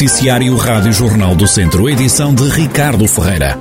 Noticiário Rádio Jornal do Centro, edição de Ricardo Ferreira.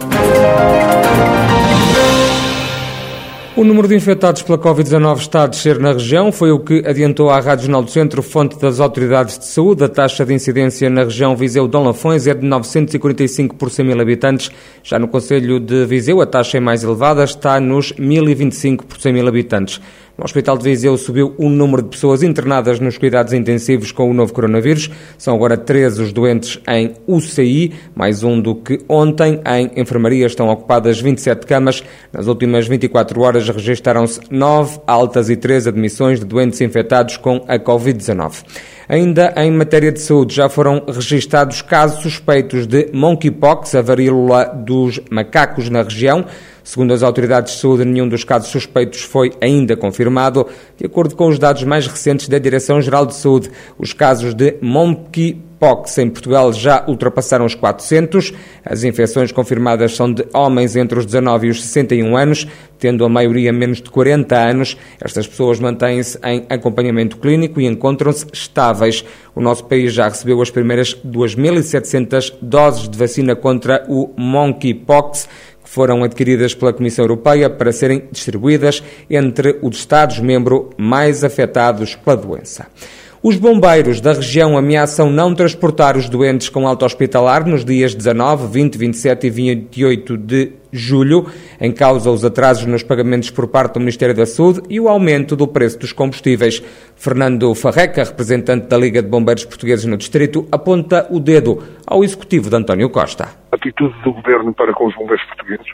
O número de infectados pela Covid-19 está a descer na região, foi o que adiantou à Rádio Jornal do Centro, fonte das autoridades de saúde. A taxa de incidência na região Viseu-Dom Lafões é de 945 por 100 mil habitantes. Já no Conselho de Viseu, a taxa é mais elevada, está nos 1025 por 100 mil habitantes. No Hospital de Viseu subiu o número de pessoas internadas nos cuidados intensivos com o novo coronavírus. São agora 13 os doentes em UCI, mais um do que ontem. Em enfermaria estão ocupadas 27 camas. Nas últimas 24 horas registaram-se 9 altas e 3 admissões de doentes infectados com a Covid-19. Ainda em matéria de saúde, já foram registados casos suspeitos de monkeypox, a varíola dos macacos na região. Segundo as autoridades de saúde, nenhum dos casos suspeitos foi ainda confirmado. De acordo com os dados mais recentes da Direção-Geral de Saúde, os casos de monkeypox em Portugal já ultrapassaram os 400. As infecções confirmadas são de homens entre os 19 e os 61 anos, tendo a maioria menos de 40 anos. Estas pessoas mantêm-se em acompanhamento clínico e encontram-se estáveis. O nosso país já recebeu as primeiras 2.700 doses de vacina contra o monkeypox foram adquiridas pela Comissão Europeia para serem distribuídas entre os Estados-membros mais afetados pela doença. Os bombeiros da região ameaçam não transportar os doentes com alta hospitalar nos dias 19, 20, 27 e 28 de julho, em causa os atrasos nos pagamentos por parte do Ministério da Saúde e o aumento do preço dos combustíveis. Fernando Farreca, representante da Liga de Bombeiros Portugueses no Distrito, aponta o dedo ao executivo de António Costa. A atitude do governo para com os bombeiros portugueses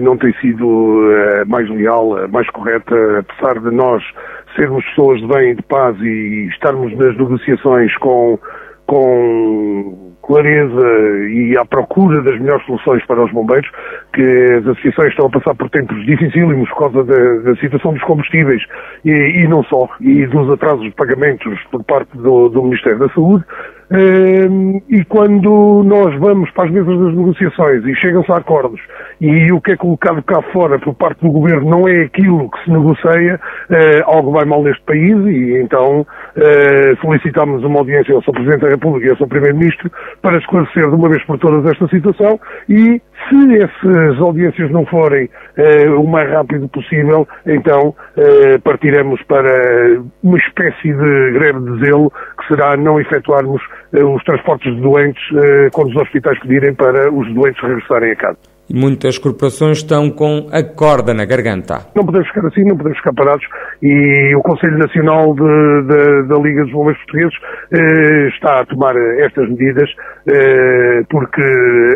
não tem sido uh, mais leal, uh, mais correta, apesar de nós sermos pessoas de bem e de paz e estarmos nas negociações com, com clareza e à procura das melhores soluções para os bombeiros, que as associações estão a passar por tempos dificílimos por causa da, da situação dos combustíveis e, e, não só, e dos atrasos de pagamentos por parte do, do Ministério da Saúde. E quando nós vamos para as mesas das negociações e chegam-se a acordos e o que é colocado cá fora por parte do governo não é aquilo que se negocia, eh, algo vai mal neste país e então eh, solicitamos uma audiência ao Sr. Presidente da República e ao Sr. Primeiro-Ministro para esclarecer de uma vez por todas esta situação e se essas audiências não forem uh, o mais rápido possível, então partiremos para uma espécie de greve de zelo, que será não efetuarmos os transportes de doentes quando os hospitais pedirem para os doentes regressarem a casa. E muitas corporações estão com a corda na garganta. Não podemos ficar assim, não podemos ficar parados e o Conselho Nacional de, de, da Liga dos Bombeiros Portugueses eh, está a tomar estas medidas eh, porque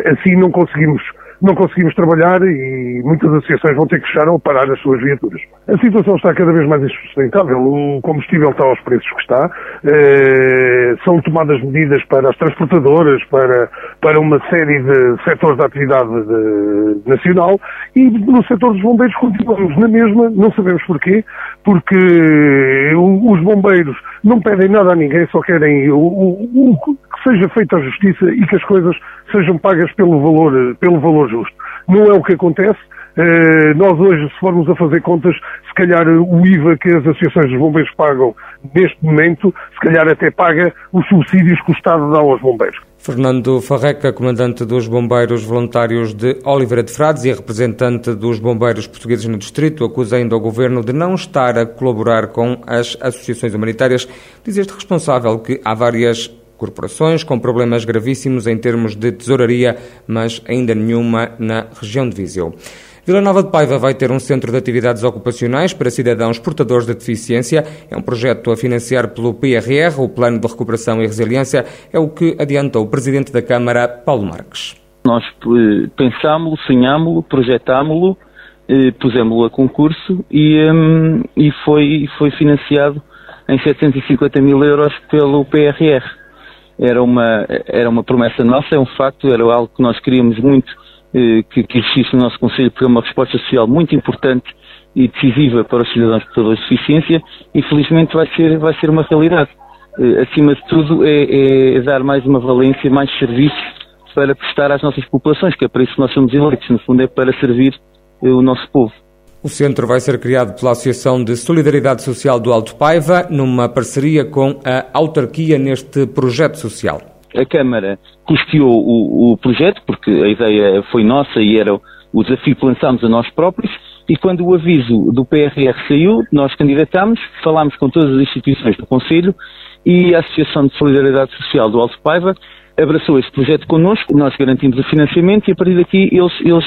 assim não conseguimos não conseguimos trabalhar e muitas associações vão ter que fechar ou parar as suas viaturas. A situação está cada vez mais insustentável. O combustível está aos preços que está. Eh, são tomadas medidas para as transportadoras, para, para uma série de setores de atividade de, nacional e no setor dos bombeiros continuamos na mesma, não sabemos porquê, porque os bombeiros não pedem nada a ninguém, só querem o, o, o que seja feita a justiça e que as coisas sejam pagas pelo valor, pelo valor justo. Não é o que acontece. Uh, nós hoje, se formos a fazer contas, se calhar o IVA que as associações dos bombeiros pagam neste momento, se calhar até paga os subsídios que o Estado dá aos bombeiros. Fernando Farreca, comandante dos Bombeiros Voluntários de Oliveira de Frades e representante dos Bombeiros Portugueses no Distrito, acusa ainda o Governo de não estar a colaborar com as associações humanitárias. Diz este responsável que há várias corporações com problemas gravíssimos em termos de tesouraria, mas ainda nenhuma na região de Viseu. Vila Nova de Paiva vai ter um centro de atividades ocupacionais para cidadãos portadores de deficiência. É um projeto a financiar pelo PRR, o Plano de Recuperação e Resiliência, é o que adiantou o Presidente da Câmara, Paulo Marques. Nós eh, pensámos-lo, sonhámos-lo, projetámos-lo, eh, pusemos-lo a concurso e, um, e foi, foi financiado em 750 mil euros pelo PRR era uma, era uma promessa nossa, é um facto, era algo que nós queríamos muito eh, que, que existisse no nosso Conselho, porque é uma resposta social muito importante e decisiva para os cidadãos portadores de deficiência e felizmente vai ser, vai ser uma realidade. Eh, acima de tudo é, é, dar mais uma valência, mais serviço para prestar às nossas populações, que é para isso que nós somos eleitos, no fundo é para servir eh, o nosso povo. O centro vai ser criado pela Associação de Solidariedade Social do Alto Paiva, numa parceria com a autarquia neste projeto social. a Câmara custeou o, o projeto, porque a ideia foi nossa e era o desafio que lançámos a nós próprios, e quando o aviso do PRR saiu, nós candidatámos, falámos com todas as instituições do Conselho e a Associação de Solidariedade Social do Alto Paiva abraçou este projeto connosco, nós garantimos o financiamento e a partir daqui eles, eles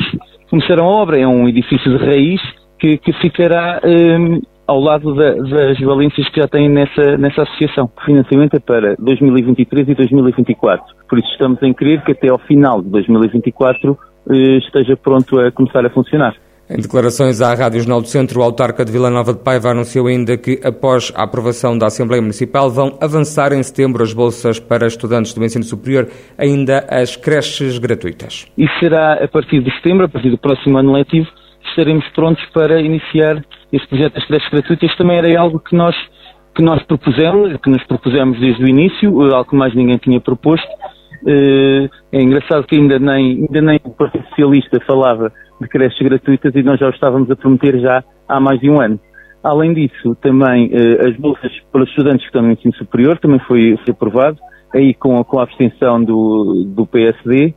começaram a obra. É um edifício de raiz que, que ficará um, ao lado da, das valências que já têm nessa, nessa associação. O financiamento é para 2023 e 2024. Por isso estamos em crer que até ao final de 2024 eh, esteja pronto a começar a funcionar. Em declarações à Rádio Jornal do Centro, o autarca de Vila Nova de Paiva anunciou ainda que, após a aprovação da Assembleia Municipal, vão avançar em setembro as bolsas para estudantes do ensino superior, ainda as creches gratuitas. E será a partir de setembro, a partir do próximo ano letivo, estaremos prontos para iniciar este projeto das creches gratuitas. Também era algo que nós, que nós propusemos, que nos propusemos desde o início, algo que mais ninguém tinha proposto. Eh, é engraçado que ainda nem, ainda nem o Partido Socialista falava de creches gratuitas e nós já o estávamos a prometer já há mais de um ano. Além disso, também eh, as bolsas para os estudantes que estão no ensino superior também foi, foi aprovado, aí com com a abstenção do, do PSD,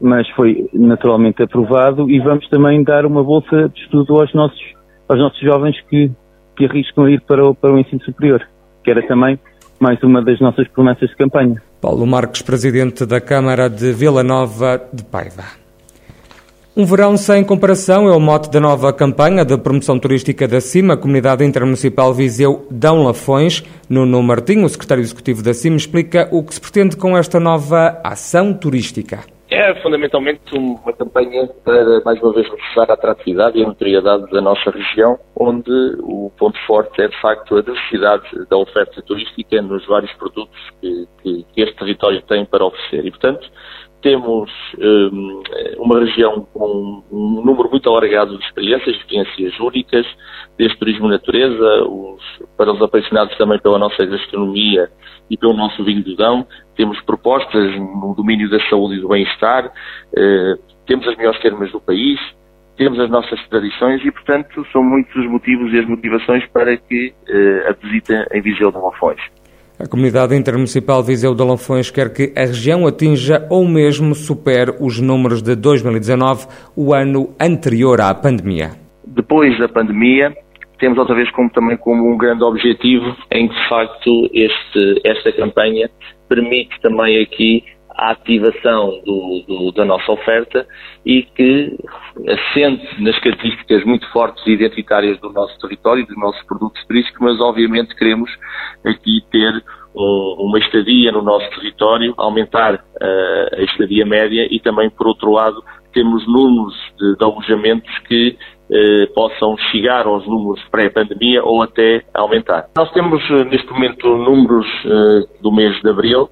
mas foi naturalmente aprovado e vamos também dar uma bolsa de estudo aos nossos, aos nossos jovens que, que arriscam a ir para o, para o ensino superior, que era também mais uma das nossas promessas de campanha. Paulo Marques, presidente da Câmara de Vila Nova de Paiva. Um verão sem comparação é o mote da nova campanha de promoção turística da CIMA, Comunidade Intermunicipal Viseu Dão Lafões. Nuno Martinho, o secretário executivo da CIMA, explica o que se pretende com esta nova ação turística. É fundamentalmente uma campanha para, mais uma vez, reforçar a atratividade e a notoriedade da nossa região, onde o ponto forte é, de facto, a diversidade da oferta turística nos vários produtos que, que, que este território tem para oferecer. E, portanto, temos um, uma região com um número muito alargado de experiências, experiências únicas, desde turismo natureza, os, para os apaixonados também pela nossa gastronomia e pelo nosso vinho do Dão. Temos propostas no domínio da saúde e do bem-estar, uh, temos as melhores termas do país, temos as nossas tradições e, portanto, são muitos os motivos e as motivações para que uh, a visita em Viseu de Lafões. A Comunidade Intermunicipal Viseu de Lanfões quer que a região atinja ou mesmo supere os números de 2019, o ano anterior à pandemia. Depois da pandemia, temos outra vez como, também como um grande objetivo em que, de facto, este, esta campanha permite também aqui a ativação do, do, da nossa oferta e que assente nas características muito fortes e identitárias do nosso território, dos nossos produtos turísticos, mas obviamente queremos aqui ter uma estadia no nosso território, aumentar uh, a estadia média e também, por outro lado, temos números de, de alojamentos que uh, possam chegar aos números pré-pandemia ou até aumentar. Nós temos uh, neste momento números do mês de abril,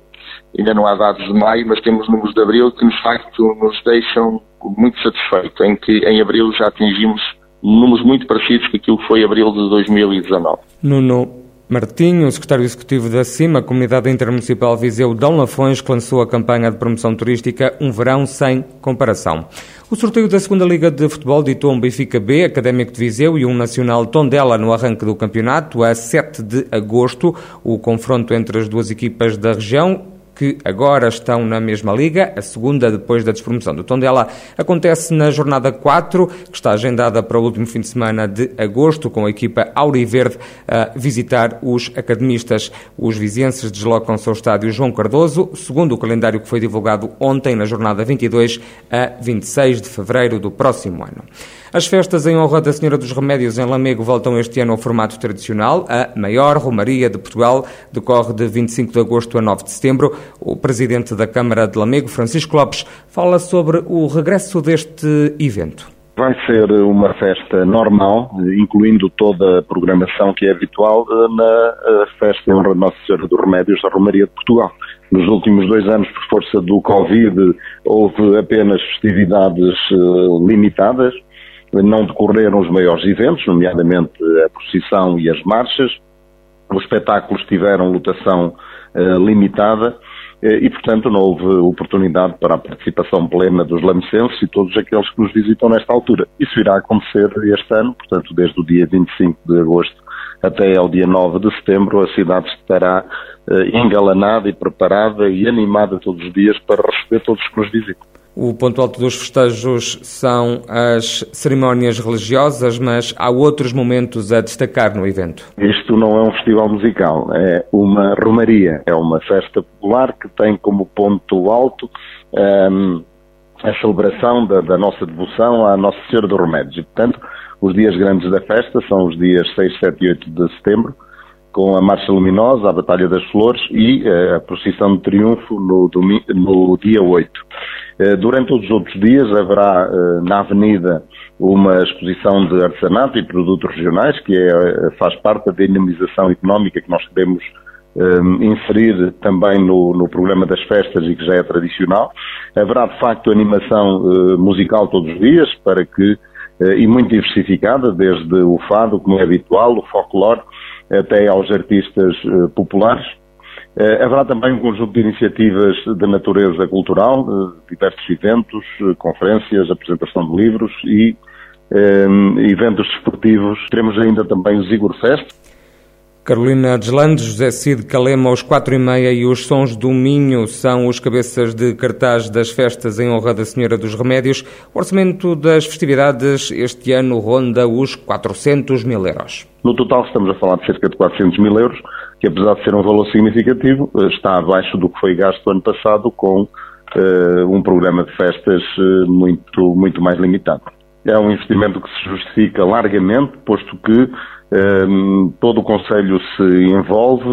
ainda não há dados de maio, mas temos números de abril que, de facto, nos deixam muito satisfeitos, em que em abril já atingimos números muito parecidos com aquilo que foi abril de 2019. Nuno, Martinho, secretário executivo da CIMA, Comunidade Intermunicipal Viseu Dão Lafões, que lançou a campanha de promoção turística Um Verão Sem Comparação. O sorteio da segunda Liga de Futebol ditou um Benfica B, Académico de Viseu e um Nacional Tondela no arranque do campeonato a 7 de agosto. O confronto entre as duas equipas da região que agora estão na mesma liga, a segunda depois da despromoção do Tondela, acontece na jornada 4, que está agendada para o último fim de semana de agosto, com a equipa Auriverde a visitar os academistas. Os vizienses deslocam-se ao estádio João Cardoso, segundo o calendário que foi divulgado ontem, na jornada 22 a 26 de fevereiro do próximo ano. As festas em honra da Senhora dos Remédios em Lamego voltam este ano ao formato tradicional. A maior romaria de Portugal decorre de 25 de agosto a 9 de setembro. O presidente da Câmara de Lamego, Francisco Lopes, fala sobre o regresso deste evento. Vai ser uma festa normal, incluindo toda a programação que é habitual eh, na festa em honra de Nossa Senhora dos Remédios da Romaria de Portugal. Nos últimos dois anos, por força do Covid, houve apenas festividades eh, limitadas, não decorreram os maiores eventos, nomeadamente a procissão e as marchas. Os espetáculos tiveram lotação uh, limitada uh, e, portanto, não houve oportunidade para a participação plena dos lamecenses e todos aqueles que nos visitam nesta altura. Isso irá acontecer este ano, portanto, desde o dia 25 de agosto até ao dia 9 de setembro, a cidade estará eh, engalanada e preparada e animada todos os dias para receber todos os que nos visitam. O ponto alto dos festejos são as cerimónias religiosas, mas há outros momentos a destacar no evento. Isto não é um festival musical, é uma romaria, é uma festa popular que tem como ponto alto um, ehm, a celebração da, da, nossa devoção à Nossa Senhora dos Remédios. E, portanto, os dias grandes da festa são os dias 6, 7 e 8 de setembro, com a Marcha Luminosa, a Batalha das Flores e uh, a procissão de triunfo no, no dia 8. Uh, durante todos os outros dias haverá uh, na Avenida uma exposição de artesanato e produtos regionais, que é, faz parte da dinamização económica que nós queremos inserir também no, no, programa das festas e que já é tradicional. Haverá, de facto, animação musical todos os dias para que e muito diversificada, desde o fado, como é habitual, o folclore, até aos artistas populares. Uh, haverá também um conjunto de iniciativas de natureza cultural, diversos eventos, conferências, apresentação de livros e eventos desportivos. Teremos ainda também o Zigor Fest, Carolina Deslandes, José Cid Calema, aos quatro e meia e os Sons do Minho são os cabeças de cartaz das festas em honra da Senhora dos Remédios. O orçamento das festividades este ano ronda os 400 mil euros. No total estamos a falar de cerca de 400 mil euros, que apesar de ser um valor significativo, eh, está abaixo do que foi gasto ano passado com uh, um programa de festas uh, muito, muito mais limitado. É um investimento que se justifica largamente, posto que todo o Conselho se envolve,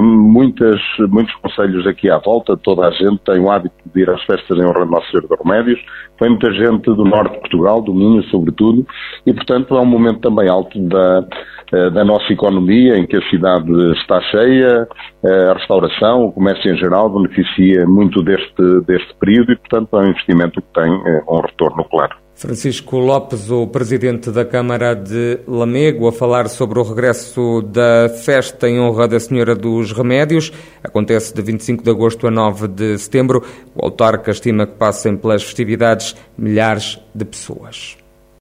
muitas, muitos Conselhos aqui à volta, toda a gente tem o hábito de ir às festas em honra de Nossa Senhora de Remédios, vem muita gente do norte de Portugal, do Minho sobretudo, e portanto é um momento também alto da, eh, da nossa economia, em que a cidade está cheia, a restauração, o comércio em geral beneficia muito deste, deste período e portanto é um investimento que tem eh, um retorno claro. Francisco Lopes, o presidente da Câmara de Lamego, a falar sobre o regresso da festa em honra da Senhora dos Remédios. Acontece de 25 de agosto a 9 de setembro. O autarca estima que passem pelas festividades milhares de pessoas.